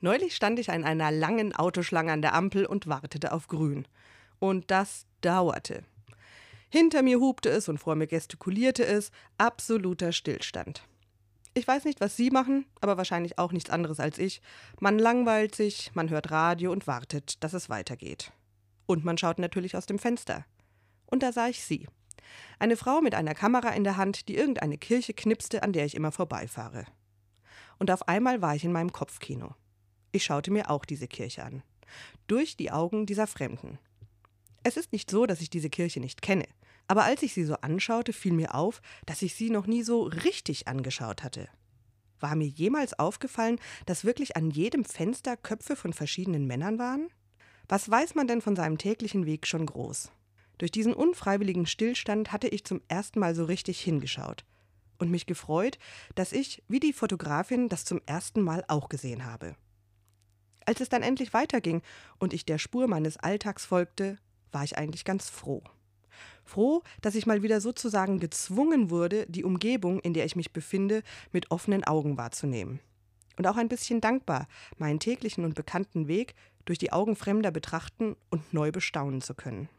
Neulich stand ich an einer langen Autoschlange an der Ampel und wartete auf Grün. Und das dauerte. Hinter mir hupte es und vor mir gestikulierte es, absoluter Stillstand. Ich weiß nicht, was Sie machen, aber wahrscheinlich auch nichts anderes als ich. Man langweilt sich, man hört Radio und wartet, dass es weitergeht. Und man schaut natürlich aus dem Fenster. Und da sah ich Sie. Eine Frau mit einer Kamera in der Hand, die irgendeine Kirche knipste, an der ich immer vorbeifahre. Und auf einmal war ich in meinem Kopfkino. Ich schaute mir auch diese Kirche an. Durch die Augen dieser Fremden. Es ist nicht so, dass ich diese Kirche nicht kenne. Aber als ich sie so anschaute, fiel mir auf, dass ich sie noch nie so richtig angeschaut hatte. War mir jemals aufgefallen, dass wirklich an jedem Fenster Köpfe von verschiedenen Männern waren? Was weiß man denn von seinem täglichen Weg schon groß? Durch diesen unfreiwilligen Stillstand hatte ich zum ersten Mal so richtig hingeschaut und mich gefreut, dass ich, wie die Fotografin, das zum ersten Mal auch gesehen habe. Als es dann endlich weiterging und ich der Spur meines Alltags folgte, war ich eigentlich ganz froh. Froh, dass ich mal wieder sozusagen gezwungen wurde, die Umgebung, in der ich mich befinde, mit offenen Augen wahrzunehmen. Und auch ein bisschen dankbar, meinen täglichen und bekannten Weg durch die Augen Fremder betrachten und neu bestaunen zu können.